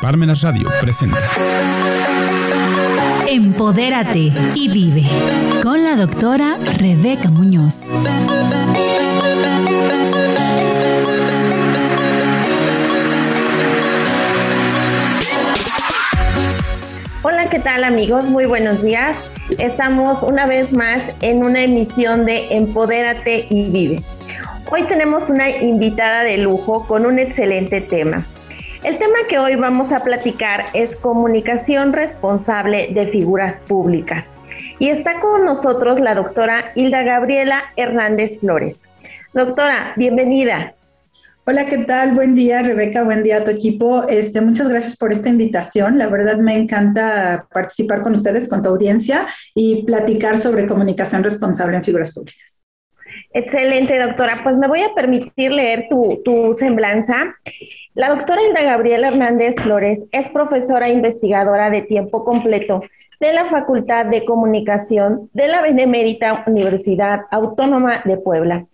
Parmenas Radio presenta. Empodérate y vive con la doctora Rebeca Muñoz. Hola, ¿qué tal amigos? Muy buenos días. Estamos una vez más en una emisión de Empodérate y vive. Hoy tenemos una invitada de lujo con un excelente tema. El tema que hoy vamos a platicar es comunicación responsable de figuras públicas. Y está con nosotros la doctora Hilda Gabriela Hernández Flores. Doctora, bienvenida. Hola, ¿qué tal? Buen día, Rebeca. Buen día a tu equipo. Este, muchas gracias por esta invitación. La verdad me encanta participar con ustedes, con tu audiencia y platicar sobre comunicación responsable en figuras públicas. Excelente, doctora. Pues me voy a permitir leer tu, semblanza. La doctora Hilda Gabriela Hernández Flores es profesora investigadora de tiempo completo de la Facultad de Comunicación de la Benemérita Universidad Autónoma de Puebla.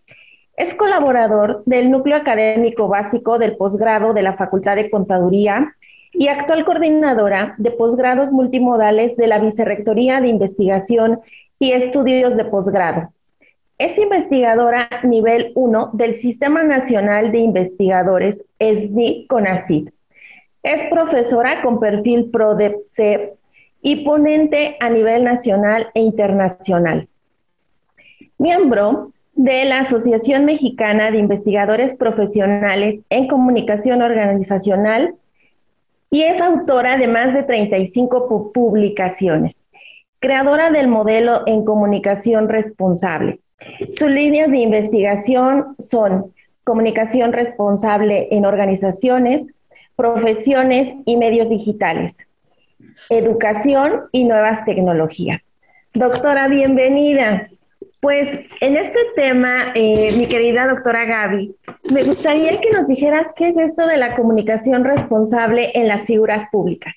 Es colaborador del Núcleo Académico Básico del Posgrado de la Facultad de Contaduría y actual coordinadora de posgrados multimodales de la Vicerrectoría de Investigación y Estudios de Posgrado. Es investigadora nivel 1 del Sistema Nacional de Investigadores SNI CONACYT. Es profesora con perfil PRODEPC y ponente a nivel nacional e internacional. Miembro de la Asociación Mexicana de Investigadores Profesionales en Comunicación Organizacional y es autora de más de 35 publicaciones. Creadora del modelo en comunicación responsable sus líneas de investigación son comunicación responsable en organizaciones, profesiones y medios digitales, educación y nuevas tecnologías. Doctora, bienvenida. Pues en este tema, eh, mi querida doctora Gaby, me gustaría que nos dijeras qué es esto de la comunicación responsable en las figuras públicas.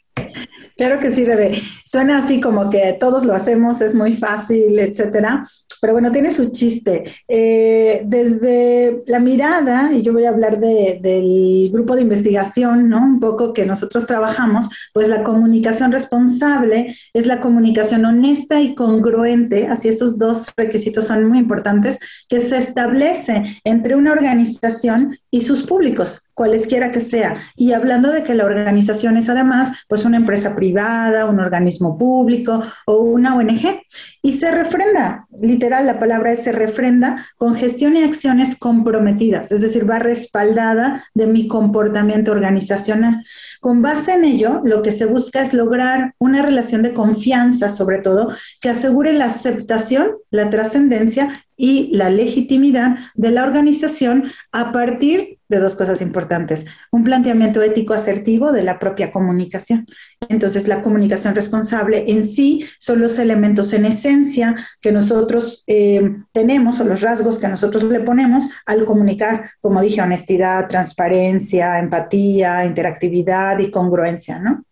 Claro que sí, Rebe. Suena así como que todos lo hacemos, es muy fácil, etcétera. Pero bueno, tiene su chiste. Eh, desde la mirada, y yo voy a hablar del grupo de investigación, ¿no? Un poco que nosotros trabajamos, pues la comunicación responsable es la comunicación honesta y congruente, así esos dos requisitos son muy importantes, que se establece entre una organización y sus públicos, cualesquiera que sea. Y hablando de que la organización es además, pues una empresa privada, un organismo público o una ONG. Y se refrenda, literal, la palabra es se refrenda con gestión y acciones comprometidas, es decir, va respaldada de mi comportamiento organizacional. Con base en ello, lo que se busca es lograr una relación de confianza, sobre todo, que asegure la aceptación, la trascendencia y la legitimidad de la organización a partir de dos cosas importantes. Un planteamiento ético asertivo de la propia comunicación. Entonces, la comunicación responsable en sí son los elementos en esencia que nosotros eh, tenemos o los rasgos que nosotros le ponemos al comunicar, como dije, honestidad, transparencia, empatía, interactividad y congruencia, ¿no?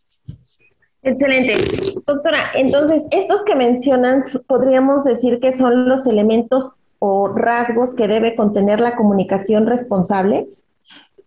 Excelente. Doctora, entonces, estos que mencionan, podríamos decir que son los elementos o rasgos que debe contener la comunicación responsable?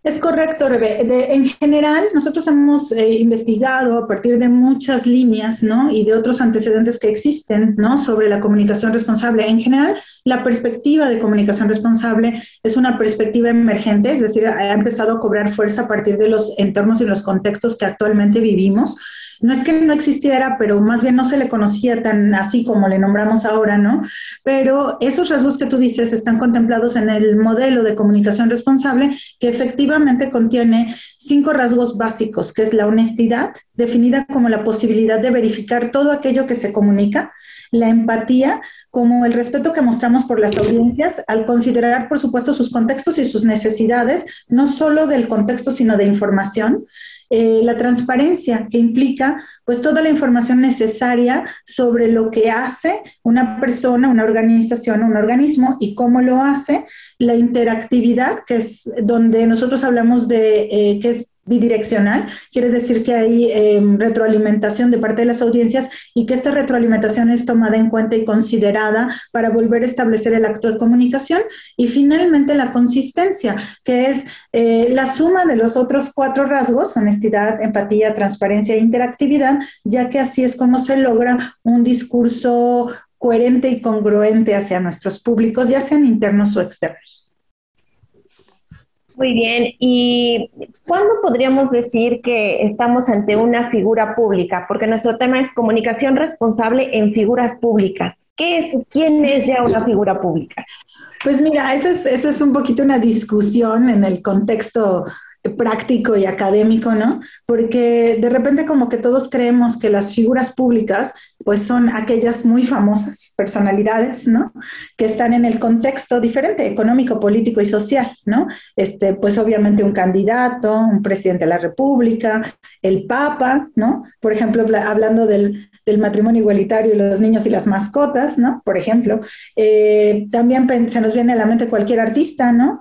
Es correcto, Rebe. en general, nosotros hemos eh, investigado a partir de muchas líneas, ¿no? Y de otros antecedentes que existen, ¿no? Sobre la comunicación responsable. En general, la perspectiva de comunicación responsable es una perspectiva emergente, es decir, ha empezado a cobrar fuerza a partir de los entornos y los contextos que actualmente vivimos no es que no existiera, pero más bien no se le conocía tan así como le nombramos ahora, ¿no? Pero esos rasgos que tú dices están contemplados en el modelo de comunicación responsable que efectivamente contiene cinco rasgos básicos, que es la honestidad, definida como la posibilidad de verificar todo aquello que se comunica, la empatía, como el respeto que mostramos por las audiencias al considerar, por supuesto, sus contextos y sus necesidades, no solo del contexto, sino de información. Eh, la transparencia, que implica pues toda la información necesaria sobre lo que hace una persona, una organización, un organismo y cómo lo hace, la interactividad, que es donde nosotros hablamos de, eh, que es bidireccional, quiere decir que hay em, retroalimentación de parte de las audiencias y que esta retroalimentación es tomada en cuenta y considerada para volver a establecer el acto de comunicación. Y finalmente la consistencia, que es eh, la suma de los otros cuatro rasgos, honestidad, empatía, transparencia e interactividad, ya que así es como se logra un discurso coherente y congruente hacia nuestros públicos, ya sean internos o externos. Muy bien, ¿y cuándo podríamos decir que estamos ante una figura pública? Porque nuestro tema es comunicación responsable en figuras públicas. ¿Qué es, quién es ya una figura pública? Pues mira, esa es, esa es un poquito una discusión en el contexto práctico y académico, ¿no? Porque de repente como que todos creemos que las figuras públicas pues son aquellas muy famosas personalidades, ¿no? Que están en el contexto diferente, económico, político y social, ¿no? Este, pues obviamente un candidato, un presidente de la República, el Papa, ¿no? Por ejemplo, hablando del, matrimonio igualitario y los niños y las mascotas, ¿no? Por ejemplo, eh, también se nos viene a la mente cualquier artista, ¿no?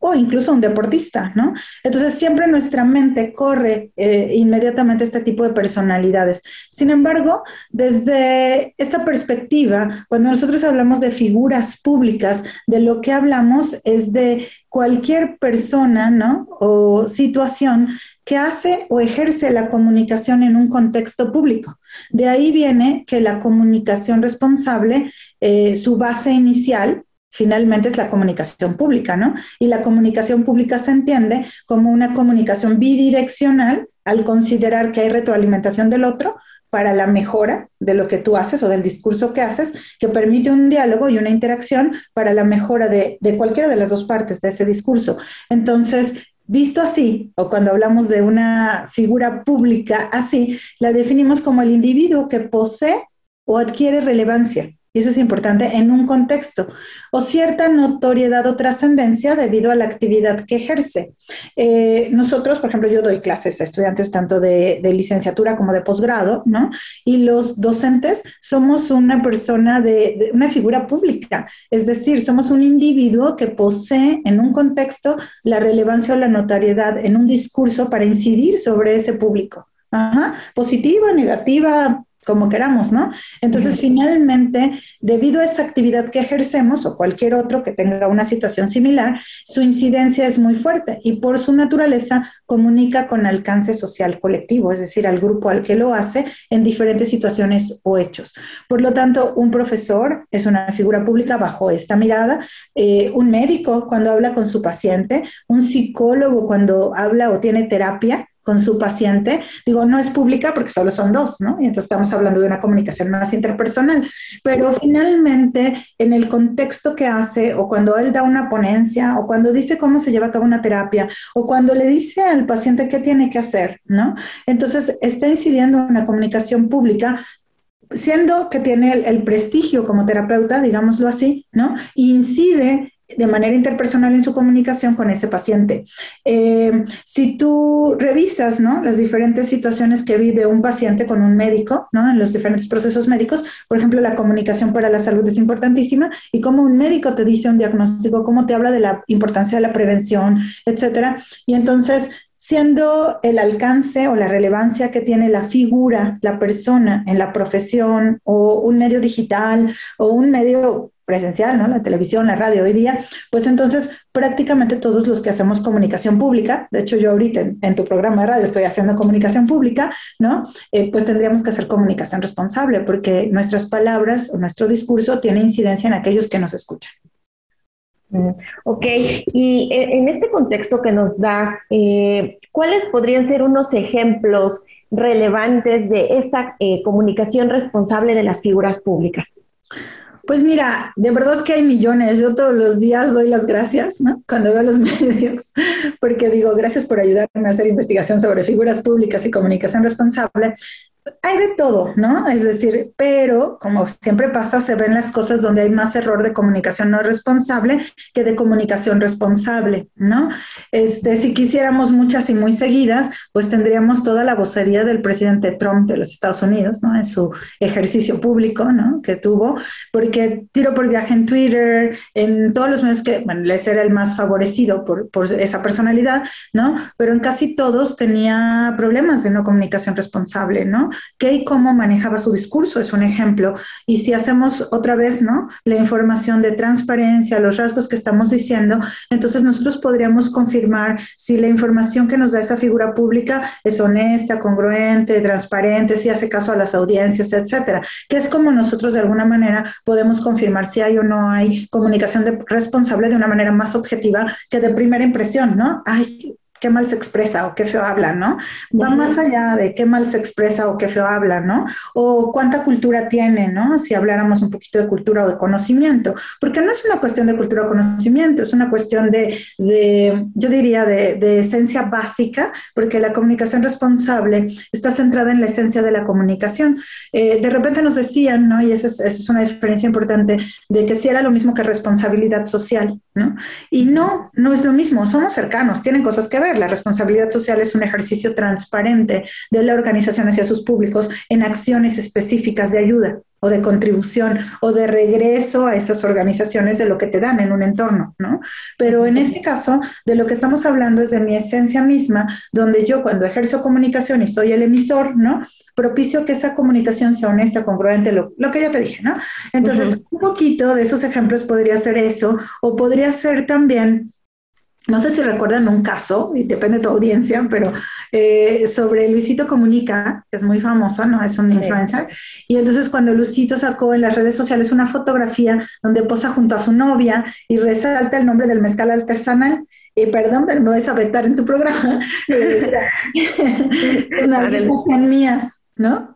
o incluso un deportista, ¿no? Entonces siempre nuestra mente corre eh, inmediatamente este tipo de personalidades. Sin embargo, desde esta perspectiva, cuando nosotros hablamos de figuras públicas, de lo que hablamos es de cualquier persona, ¿no? O situación que hace o ejerce la comunicación en un contexto público. De ahí viene que la comunicación responsable, eh, su base inicial, finalmente es la comunicación pública, ¿no? Y la comunicación pública se entiende como una comunicación bidireccional al considerar que hay retroalimentación del otro, para la mejora de lo que tú haces o del discurso que haces, que permite un diálogo y una interacción para la mejora de, cualquiera de las dos partes de ese discurso. Entonces, visto así, o cuando hablamos de una figura pública así, la definimos como el individuo que posee o adquiere relevancia y eso es importante, en un contexto, o cierta notoriedad o trascendencia debido a la actividad que ejerce. Eh, nosotros, por ejemplo, yo doy clases a estudiantes tanto de, licenciatura como de posgrado, ¿no? Y los docentes somos una persona de, una figura pública, es decir, somos un individuo que posee en un contexto la relevancia o la notoriedad en un discurso para incidir sobre ese público. Ajá, positiva, negativa, como queramos, ¿no? Entonces, finalmente, debido a esa actividad que ejercemos o cualquier otro que tenga una situación similar, su incidencia es muy fuerte y por su naturaleza comunica con alcance social colectivo, es decir, al grupo al que lo hace en diferentes situaciones o hechos. Por lo tanto, un profesor es una figura pública bajo esta mirada, eh, un médico cuando habla con su paciente, un psicólogo cuando habla o tiene terapia, con su paciente, digo, no es pública porque solo son dos, ¿no? Y entonces estamos hablando de una comunicación más interpersonal, pero finalmente en el contexto que hace o cuando él da una ponencia o cuando dice cómo se lleva a cabo una terapia o cuando le dice al paciente qué tiene que hacer, ¿no? Entonces está incidiendo en una comunicación pública siendo que tiene el, el prestigio como terapeuta, digámoslo así, ¿no? incide de manera interpersonal en su comunicación con ese paciente. Eh, si tú revisas ¿no? las diferentes situaciones que vive un paciente con un médico, ¿no? en los diferentes procesos médicos, por ejemplo, la comunicación para la salud es importantísima y cómo un médico te dice un diagnóstico, cómo te habla de la importancia de la prevención, etcétera. Y entonces, siendo el alcance o la relevancia que tiene la figura, la persona en la profesión o un medio digital o un medio presencial, ¿no? La televisión, la radio hoy día, pues entonces prácticamente todos los que hacemos comunicación pública, de hecho yo ahorita en, tu programa de radio estoy haciendo comunicación pública, ¿no? Eh, pues tendríamos que hacer comunicación responsable porque nuestras palabras o nuestro discurso tiene incidencia en aquellos que nos escuchan. Mm, ok, y e, en este contexto que nos das, eh, ¿cuáles podrían ser unos ejemplos relevantes de esta eh, comunicación responsable de las figuras públicas? Pues mira, de verdad que hay millones. Yo todos los días doy las gracias, ¿no? Cuando veo los medios, porque digo, gracias por ayudarme a hacer investigación sobre figuras públicas y comunicación responsable. Hay de todo, ¿no? Es decir, pero como siempre pasa, se ven las cosas donde hay más error de comunicación no responsable que de comunicación responsable, ¿no? Este, si quisiéramos muchas y muy seguidas, pues tendríamos toda la vocería del presidente Trump de los Estados Unidos, ¿no? En su ejercicio público, ¿no? Que tuvo, porque tiro por viaje en Twitter, en todos los medios que, bueno, les era el más favorecido por, por esa personalidad, ¿no? Pero en casi todos tenía problemas de no comunicación responsable, ¿no? Qué y cómo manejaba su discurso es un ejemplo. Y si hacemos otra vez, ¿no? La información de transparencia, los rasgos que estamos diciendo, entonces nosotros podríamos confirmar si la información que nos da esa figura pública es honesta, congruente, transparente, si hace caso a las audiencias, etcétera. Que es como nosotros de alguna manera podemos confirmar si hay o no hay comunicación responsable de una manera más objetiva que de primera impresión, ¿no? Ay, qué mal se expresa o qué feo habla, ¿no? Va más allá de qué mal se expresa o qué feo habla, ¿no? O cuánta cultura tiene, ¿no? Si habláramos un poquito de cultura o de conocimiento, porque no es una cuestión de cultura o conocimiento, es una cuestión de, yo diría, de, esencia básica, porque la comunicación responsable está centrada en la esencia de la comunicación. Eh, de repente nos decían, ¿no? Y esa es, esa es una diferencia importante, de que si era lo mismo que responsabilidad social, ¿no? Y no, no es lo mismo, somos cercanos, tienen cosas que ver la responsabilidad social es un ejercicio transparente de la organización hacia sus públicos en acciones específicas de ayuda o de contribución o de regreso a esas organizaciones de lo que te dan en un entorno, ¿no? Pero en este caso, de lo que estamos hablando es de mi esencia misma, donde yo cuando ejerzo comunicación y soy el emisor, ¿no? Propicio que esa comunicación sea honesta, congruente, lo, que ya te dije, ¿no? Entonces, un poquito de esos ejemplos podría ser eso, o podría ser también no sé si recuerdan un caso, y depende de tu audiencia, pero eh, sobre Luisito Comunica, que es muy famoso, ¿no? Es un influencer. Y entonces cuando Luisito sacó en las redes sociales una fotografía donde posa junto a su novia y resalta el nombre del mezcal artesanal, y perdón, pero me voy a vetar en tu programa, las mías, ¿no?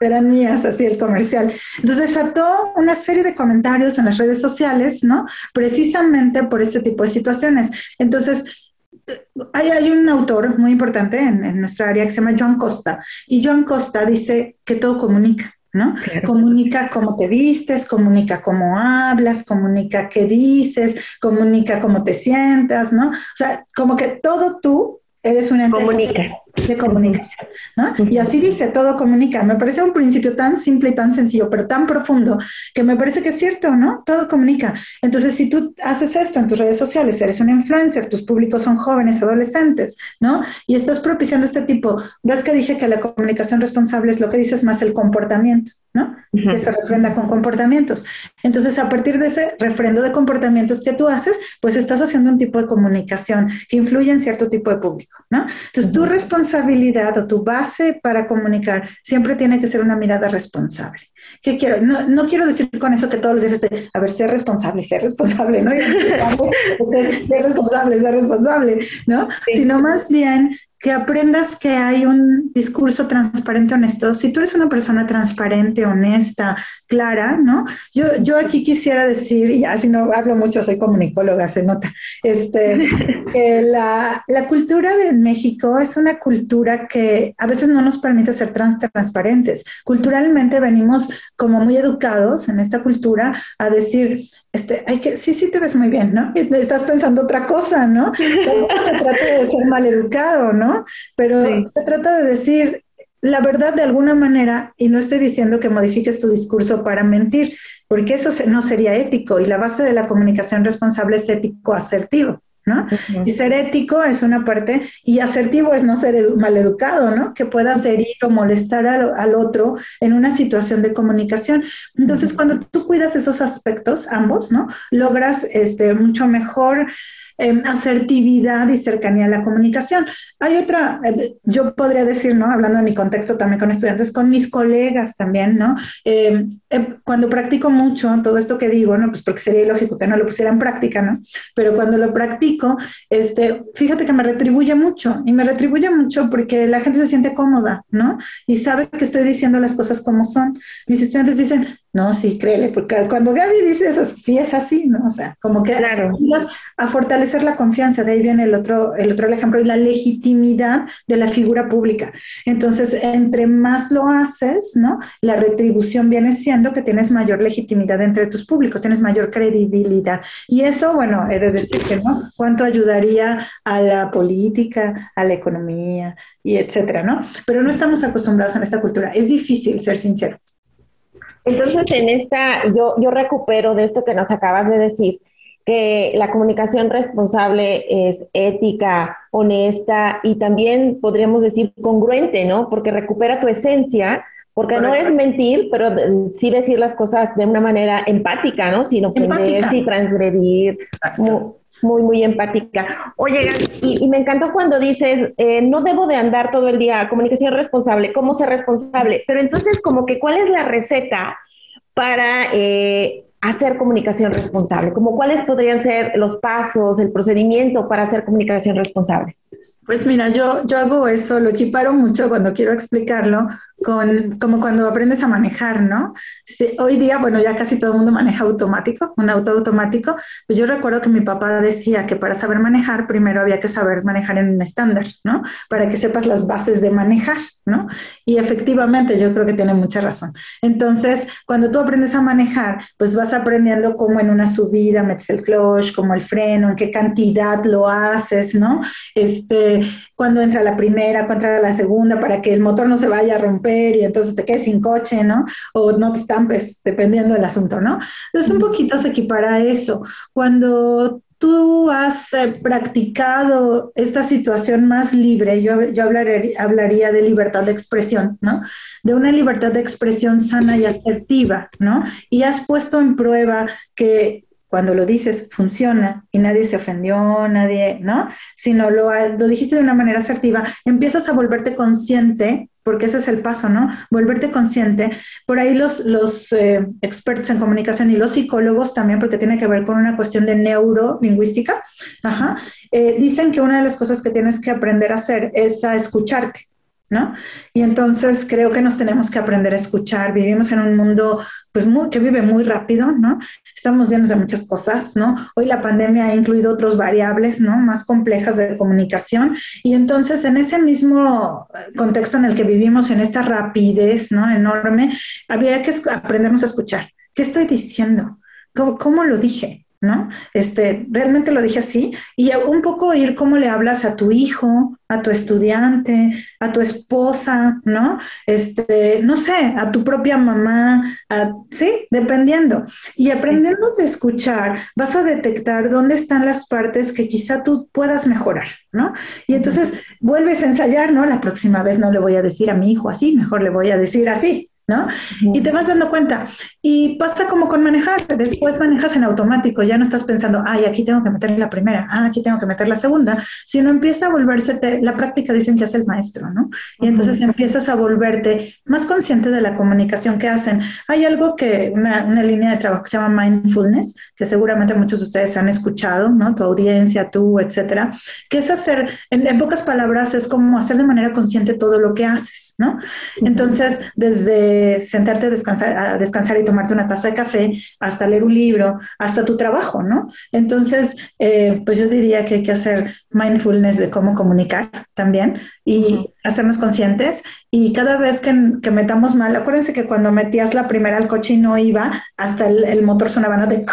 Eran mías, así el comercial. Entonces desató una serie de comentarios en las redes sociales, ¿no? Precisamente por este tipo de situaciones. Entonces, hay, hay un autor muy importante en, en, nuestra área que se llama Joan Costa, y Joan Costa dice que todo comunica. ¿no? Comunica cómo te vistes, comunica cómo hablas, comunica qué dices, comunica cómo te sientas, ¿no? O sea, como que todo tú eres una Comunicas. de comunicación, ¿no? Y así dice, todo comunica. Me parece un principio tan simple y tan sencillo, pero tan profundo, que me parece que es cierto, ¿no? Todo comunica. Entonces, si tú haces esto en tus redes sociales, eres un influencer, tus públicos son jóvenes, adolescentes, ¿no? Y estás propiciando este tipo, ves que dije que la comunicación responsable es lo que dices más el comportamiento, ¿no? Que se refrenda con comportamientos. Entonces, a partir de ese refrendo de comportamientos que tú haces, pues estás haciendo un tipo de comunicación que influye en cierto tipo de público, ¿no? Entonces, tu responsabilidad o tu base para comunicar siempre tiene que ser una mirada responsable. ¿Qué quiero? No, no quiero decir con eso que todos los días esté, a ver, ser responsable, ser responsable, ¿no? ser responsable, ser responsable, ¿no? Sino más bien que aprendas que hay un discurso transparente, honesto. Si tú eres una persona transparente, honesta, clara, ¿no? Yo, yo aquí quisiera decir, y así no hablo mucho, soy comunicóloga, se nota, este, que la, la, cultura de México es una cultura que a veces no nos permite ser transparentes. Culturalmente venimos como muy educados en esta cultura a decir, este, hay que, sí, sí te ves muy bien, ¿no? estás pensando otra cosa, ¿no? No se trata de ser maleducado, ¿no? Pero se trata de decir la verdad de alguna manera, y no estoy diciendo que modifiques tu discurso para mentir, porque eso no sería ético, y la base de la comunicación responsable es ético asertivo. Y ser ético es una parte, y asertivo es no ser maleducado, ¿no? Que puedas herir o molestar al, otro en una situación de comunicación. Entonces, cuando tú cuidas esos aspectos, ambos, ¿no? Logras este, mucho mejor Em, asertividad y cercanía a la comunicación. Hay otra, eh, yo podría decir, ¿no? Hablando de mi contexto también con estudiantes, con mis colegas también, ¿no? Em, cuando practico mucho todo esto que digo, ¿no? Pues porque sería ilógico que no lo pusiera en práctica, ¿no? Pero cuando lo practico, este, fíjate que me retribuye mucho y me retribuye mucho porque la gente se siente cómoda, ¿no? Y sabe que estoy diciendo las cosas como son. Mis estudiantes dicen, ¿no? Sí, créele, porque cuando Gaby dice eso, sí es así, ¿no? O sea, como que claro. a fortalecer la confianza, de ahí viene el otro, el otro ejemplo, y la legitimidad de la figura pública. Entonces, entre más lo haces, ¿no? La retribución viene siendo que tienes mayor legitimidad entre tus públicos, tienes mayor credibilidad. Y eso, bueno, he de decir que, ¿no? ¿Cuánto ayudaría a la política, a la economía y etcétera, ¿no? Pero no estamos acostumbrados en esta cultura. Es difícil ser sincero. Entonces, en esta, yo, yo recupero de esto que nos acabas de decir, que la comunicación responsable es ética, honesta y también podríamos decir congruente, ¿no? Porque recupera tu esencia, porque no es mentir, pero sí decir las cosas de una manera empática, ¿no? Sin ofender, sin transgredir. Muy, muy, empática. Oye, y, me encantó cuando dices, eh, no debo de andar todo el día, comunicación responsable, ¿cómo ser responsable? Pero entonces, como que, ¿cuál es la receta para eh, hacer comunicación responsable? Como cuáles podrían ser los pasos, el procedimiento para hacer comunicación responsable? Pues mira, yo, yo hago eso, lo equiparo mucho cuando quiero explicarlo, con, como cuando aprendes a manejar, ¿no? hoy día, bueno, ya casi todo el mundo maneja automático, un auto automático, pues yo recuerdo que mi papá decía que para saber manejar, primero había que saber manejar en un estándar, ¿no? Para que sepas las bases de manejar, ¿no? Y efectivamente, yo creo que tiene mucha razón. Entonces, cuando tú aprendes a manejar, pues vas aprendiendo cómo en una subida metes el clutch, como el freno, en qué cantidad lo haces, ¿no? Este, cuando entra la primera, cuando entra la segunda, para que el motor no se vaya a romper y entonces te quedes sin coche, ¿no? O no te estampes, dependiendo del asunto, ¿no? Entonces un poquito se equipara eso. Cuando tú has eh, practicado esta situación más libre, yo, yo hablaría, hablaría, de libertad de expresión, ¿no? De una libertad de expresión sana y asertiva, ¿no? Y has puesto en prueba que cuando lo dices funciona y nadie se ofendió, nadie, ¿no? Sino lo, lo dijiste de una manera asertiva, empiezas a volverte consciente porque ese es el paso, ¿no? Volverte consciente. Por ahí los, los eh, expertos en comunicación y los psicólogos también, porque tiene que ver con una cuestión de neurolingüística, ajá, eh, dicen que una de las cosas que tienes que aprender a hacer es a escucharte. ¿No? Y entonces creo que nos tenemos que aprender a escuchar. Vivimos en un mundo pues que vive muy rápido, ¿no? Estamos llenos de muchas cosas, ¿no? Hoy la pandemia ha incluido otras variables, ¿no? Más complejas de comunicación y entonces en ese mismo contexto en el que vivimos, en esta rapidez, ¿no? Enorme, habría que aprendernos a escuchar. ¿Qué estoy diciendo? ¿Cómo, cómo lo dije? ¿No? Este, realmente lo dije así, y un poco oír cómo le hablas a tu hijo, a tu estudiante, a tu esposa, ¿no? Este, no sé, a tu propia mamá, sí, dependiendo. Y aprendiendo de escuchar, vas a detectar dónde están las partes que quizá tú puedas mejorar, ¿no? Y entonces vuelves a ensayar, ¿no? La próxima vez no le voy a decir a mi hijo así, mejor le voy a decir así, ¿no? Y te vas dando cuenta. Y pasa como con manejar, después manejas en automático, ya no estás pensando, ay, aquí tengo que meter la primera, ah, aquí tengo que meter la segunda, sino empieza a volverse, la práctica dicen que hace el maestro, ¿no? Y entonces empiezas a volverte más consciente de la comunicación que hacen. Hay algo que, una, una, línea de trabajo que se llama mindfulness, que seguramente muchos de ustedes han escuchado, ¿no? Tu audiencia, tú, etcétera, que es hacer, en, en pocas palabras, es como hacer de manera consciente todo lo que haces, ¿no? Entonces, desde sentarte a descansar, a descansar y tomarte una taza de café, hasta leer un libro, hasta tu trabajo, ¿no? Entonces, eh, pues yo diría que hay que hacer mindfulness de cómo comunicar también y hacernos conscientes. Y cada vez que, metamos mal, acuérdense que cuando metías la primera al coche y no iba, hasta el, motor sonaba, ¿no? De,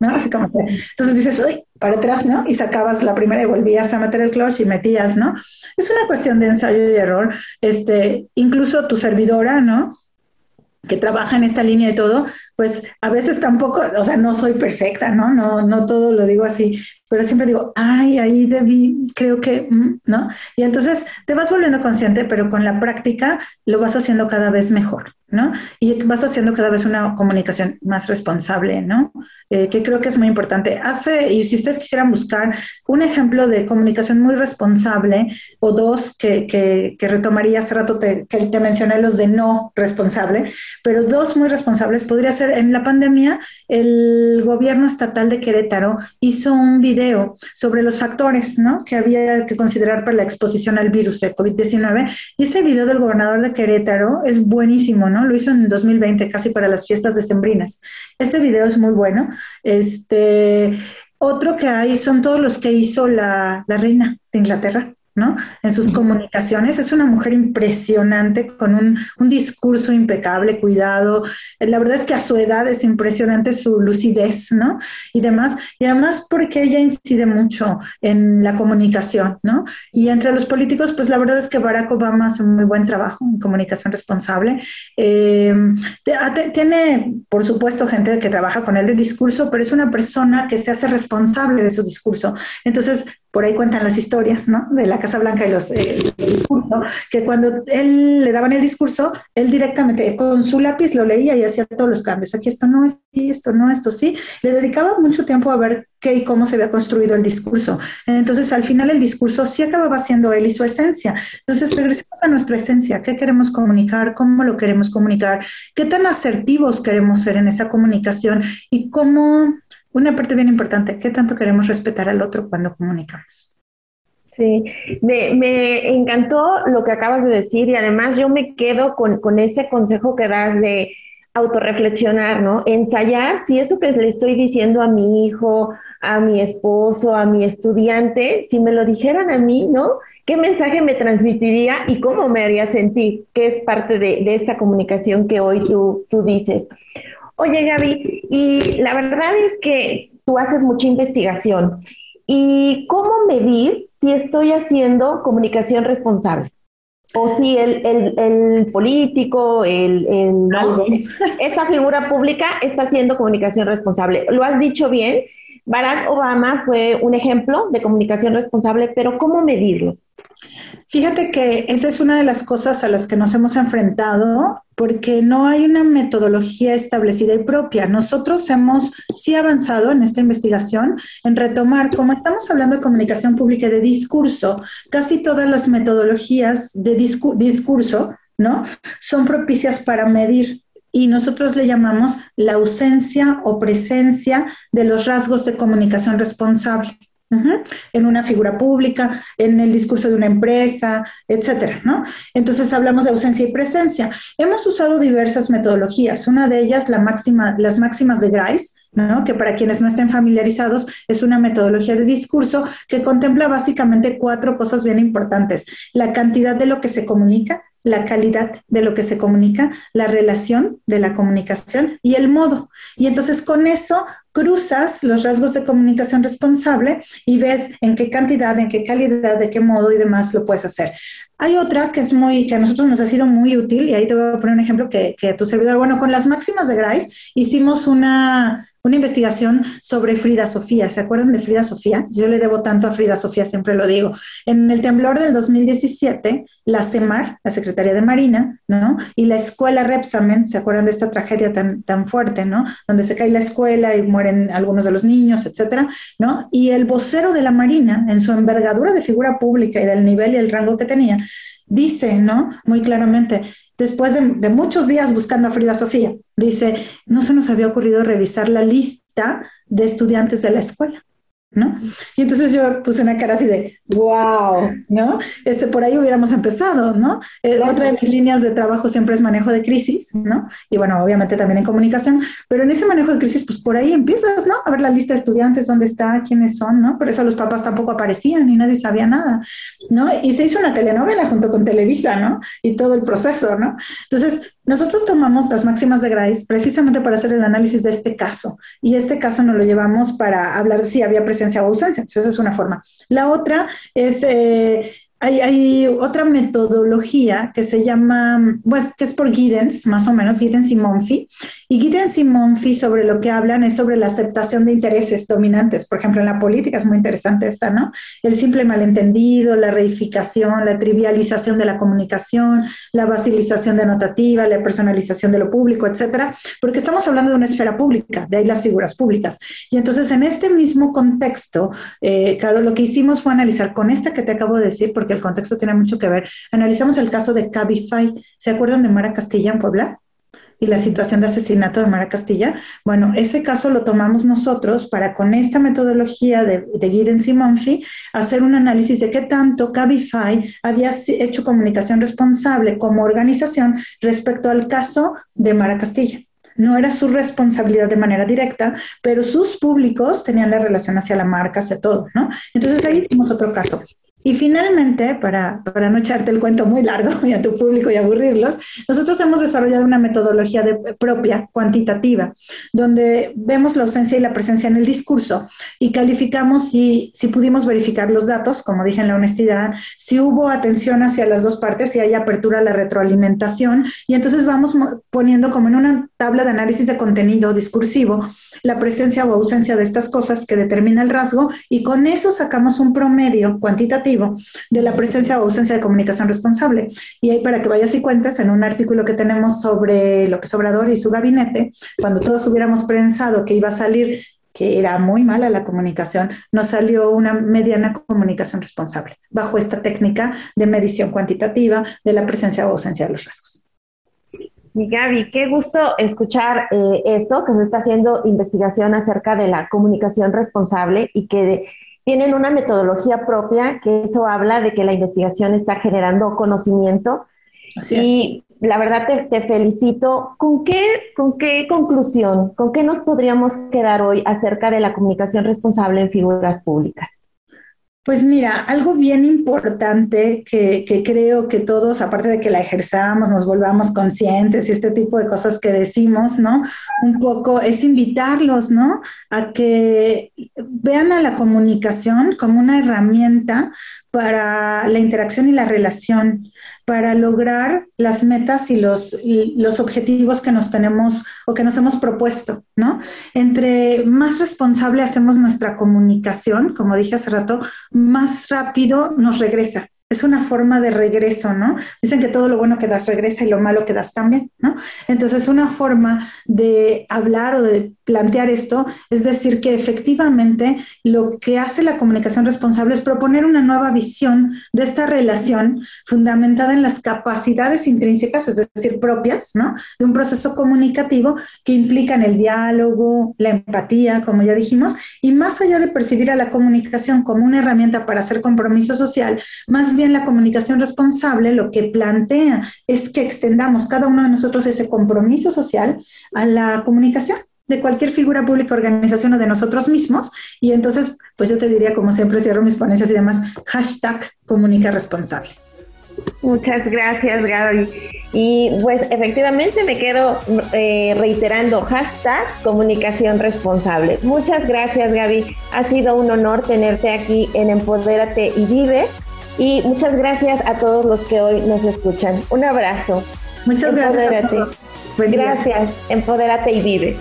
¿no? Así como que, entonces dices, uy, para atrás, ¿no? Y sacabas la primera y volvías a meter el clutch y metías, ¿no? Es una cuestión de ensayo y error. Este, incluso tu servidora, ¿no? Que trabaja en esta línea y todo, pues a veces tampoco, o sea, no soy perfecta, ¿no? No, no todo lo digo así, pero siempre digo, ay, ahí debí, creo que, mm", ¿no? Y entonces te vas volviendo consciente, pero con la práctica lo vas haciendo cada vez mejor. ¿no? Y vas haciendo cada vez una comunicación más responsable, ¿no? Eh, que creo que es muy importante. Hace, y si ustedes quisieran buscar un ejemplo de comunicación muy responsable, o dos que, que, retomaría hace rato, te, que te mencioné los de no responsable, pero dos muy responsables, podría ser en la pandemia, el gobierno estatal de Querétaro hizo un video video sobre los factores ¿no? que había que considerar para la exposición al virus de COVID-19. Y ese video del gobernador de Querétaro es buenísimo, ¿no? Lo hizo en 2020, casi para las fiestas decembrinas. Ese video es muy bueno. Este, otro que hay son todos los que hizo la, la reina de Inglaterra. ¿No? En sus comunicaciones. Es una mujer impresionante, con un, discurso impecable, cuidado. La verdad es que a su edad es impresionante su lucidez, ¿no? Y demás. Y además porque ella incide mucho en la comunicación, ¿no? Y entre los políticos, pues la verdad es que Barack Obama hace un muy buen trabajo en comunicación responsable. Eh, tiene, por supuesto, gente que trabaja con él de discurso, pero es una persona que se hace responsable de su discurso. Entonces, por ahí cuentan las historias, ¿no? De la Casa Blanca y los eh, discurso, que cuando él le daban el discurso, él directamente con su lápiz lo leía y hacía todos los cambios. Aquí esto no, sí, esto no, esto sí. Le dedicaba mucho tiempo a ver qué y cómo se había construido el discurso. Entonces, al final el discurso sí acababa siendo él y su esencia. Entonces, regresemos a nuestra esencia. ¿Qué queremos comunicar? ¿Cómo lo queremos comunicar? ¿Qué tan asertivos queremos ser en esa comunicación? Y cómo una parte bien importante, ¿qué tanto queremos respetar al otro cuando comunicamos? Sí, me, encantó lo que acabas de decir y además yo me quedo con, con ese consejo que das de autorreflexionar, ¿no? Ensayar si eso que le estoy diciendo a mi hijo, a mi esposo, a mi estudiante, si me lo dijeran a mí, ¿no? ¿Qué mensaje me transmitiría y cómo me haría sentir? Que es parte de, de esta comunicación que hoy tú, tú dices. Oye, Gaby, y la verdad es que tú haces mucha investigación. ¿Y cómo medir si estoy haciendo comunicación responsable? O si el, político, el, esta figura pública está haciendo comunicación responsable. Lo has dicho bien, Barack Obama fue un ejemplo de comunicación responsable, pero ¿cómo medirlo? Fíjate que esa es una de las cosas a las que nos hemos enfrentado porque no hay una metodología establecida y propia. Nosotros hemos sí avanzado en esta investigación en retomar, como estamos hablando de comunicación pública y de discurso, casi todas las metodologías de discurso, ¿no? Son propicias para medir y nosotros le llamamos la ausencia o presencia de los rasgos de comunicación responsable en una figura pública, en el discurso de una empresa, etcétera, ¿no? Entonces hablamos de ausencia y presencia. Hemos usado diversas metodologías. Una de ellas, la máxima, las máximas de Grice, ¿no? que para quienes no estén familiarizados es una metodología de discurso que contempla básicamente cuatro cosas bien importantes. La cantidad de lo que se comunica, la calidad de lo que se comunica, la relación de la comunicación y el modo. Y entonces con eso cruzas los rasgos de comunicación responsable y ves en qué cantidad, en qué calidad, de qué modo y demás lo puedes hacer. Hay otra que es muy, que a nosotros nos ha sido muy útil y ahí te voy a poner un ejemplo que, que tu servidor, bueno, con las máximas de Grice hicimos una, una investigación sobre Frida Sofía. ¿Se acuerdan de Frida Sofía? Yo le debo tanto a Frida Sofía, siempre lo digo. En el temblor del 2017, la CEMAR, la Secretaría de Marina, ¿no? Y la escuela Repsamen, ¿se acuerdan de esta tragedia tan, tan fuerte, ¿no? Donde se cae la escuela y mueren algunos de los niños, etcétera, ¿no? Y el vocero de la Marina, en su envergadura de figura pública y del nivel y el rango que tenía, dice, ¿no? Muy claramente, después de, muchos días buscando a Frida Sofía, dice, no se nos había ocurrido revisar la lista de estudiantes de la escuela. ¿No? Y entonces yo puse una cara así de, wow, ¿no? Este, por ahí hubiéramos empezado, ¿no? Eh, otra de mis líneas de trabajo siempre es manejo de crisis, ¿no? Y bueno, obviamente también en comunicación, pero en ese manejo de crisis, pues por ahí empiezas, ¿no? A ver la lista de estudiantes, dónde está, quiénes son, ¿no? Por eso los papás tampoco aparecían y nadie sabía nada, ¿no? Y se hizo una telenovela junto con Televisa, ¿no? Y todo el proceso, ¿no? Entonces, nosotros tomamos las máximas de Grice precisamente para hacer el análisis de este caso y este caso nos lo llevamos para hablar de si había presencia o ausencia. Entonces, esa es una forma. La otra es eh, hay, otra metodología que se llama, pues, que es por Giddens, más o menos, Giddens y Monfi. Y Giddens y Monfi sobre lo que hablan es sobre la aceptación de intereses dominantes. Por ejemplo, en la política es muy interesante esta, ¿no? El simple malentendido, la reificación, la trivialización de la comunicación, la basilización denotativa, la personalización de lo público, etcétera, porque estamos hablando de una esfera pública, de ahí las figuras públicas. Y entonces, en este mismo contexto, eh, claro, lo que hicimos fue analizar con esta que te acabo de decir, porque el contexto tiene mucho que ver. Analizamos el caso de Cabify. ¿Se acuerdan de Mara Castilla en Puebla? y la situación de asesinato de Mara Castilla, bueno, ese caso lo tomamos nosotros para con esta metodología de, de Giddens y Monfi hacer un análisis de qué tanto Cabify había hecho comunicación responsable como organización respecto al caso de Mara Castilla. No era su responsabilidad de manera directa, pero sus públicos tenían la relación hacia la marca, hacia todo, ¿no? Entonces ahí hicimos otro caso. Y finalmente, para, para, no echarte el cuento muy largo y a tu público y aburrirlos, nosotros hemos desarrollado una metodología de, propia, cuantitativa, donde vemos la ausencia y la presencia en el discurso y calificamos si, si pudimos verificar los datos, como dije en la honestidad, si hubo atención hacia las dos partes, si hay apertura a la retroalimentación, y entonces vamos poniendo como en una tabla de análisis de contenido discursivo la presencia o ausencia de estas cosas que determina el rasgo, y con eso sacamos un promedio cuantitativo de la presencia o ausencia de comunicación responsable. Y ahí para que vayas y cuentes, en un artículo que tenemos sobre es Obrador y su gabinete, cuando todos hubiéramos pensado que iba a salir que era muy mala la comunicación, nos salió una mediana comunicación responsable bajo esta técnica de medición cuantitativa de la presencia o ausencia de los rasgos. Y Gaby, qué gusto escuchar eh, esto, que se está haciendo investigación acerca de la comunicación responsable y que tienen una metodología propia, que eso habla de que la investigación está generando conocimiento. y la verdad te, te, felicito. ¿Con qué, ¿Con qué conclusión, con qué nos podríamos quedar hoy acerca de la comunicación responsable en figuras públicas? Pues mira, algo bien importante que, creo que todos, aparte de que la ejerzamos, nos volvamos conscientes y este tipo de cosas que decimos, ¿no? Un poco es invitarlos, ¿no? A que vean a la comunicación como una herramienta para la interacción y la relación, para lograr las metas y los, los objetivos que nos tenemos o que nos hemos propuesto, ¿no? Entre más responsable hacemos nuestra comunicación, como dije hace rato, más rápido nos regresa es una forma de regreso, ¿no? Dicen que todo lo bueno que das regresa y lo malo que das también, ¿no? Entonces, una forma de hablar o de plantear esto es decir que efectivamente lo que hace la comunicación responsable es proponer una nueva visión de esta relación fundamentada en las capacidades intrínsecas, es decir, propias, ¿no? De un proceso comunicativo que implican el diálogo, la empatía, como ya dijimos, y más allá de percibir a la comunicación como una herramienta para hacer compromiso social, más bien la comunicación responsable lo que plantea es que extendamos cada uno de nosotros ese compromiso social a la comunicación de cualquier figura pública, organización o de nosotros mismos. Y entonces, pues yo te diría, como siempre cierro mis ponencias y demás, hashtag comunica responsable. Muchas gracias, Gaby. Y pues efectivamente me quedo eh, reiterando hashtag comunicación responsable. Muchas gracias, Gaby. Ha sido un honor tenerte aquí en Empodérate y Vive. Y muchas gracias a todos los que hoy nos escuchan. Un abrazo. Muchas gracias. gracias. Empodérate y vive.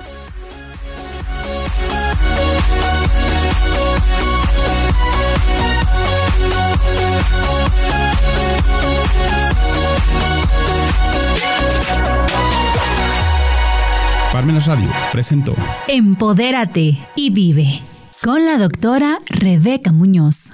Parmenas Radio presentó Empodérate y vive con la doctora Rebeca Muñoz.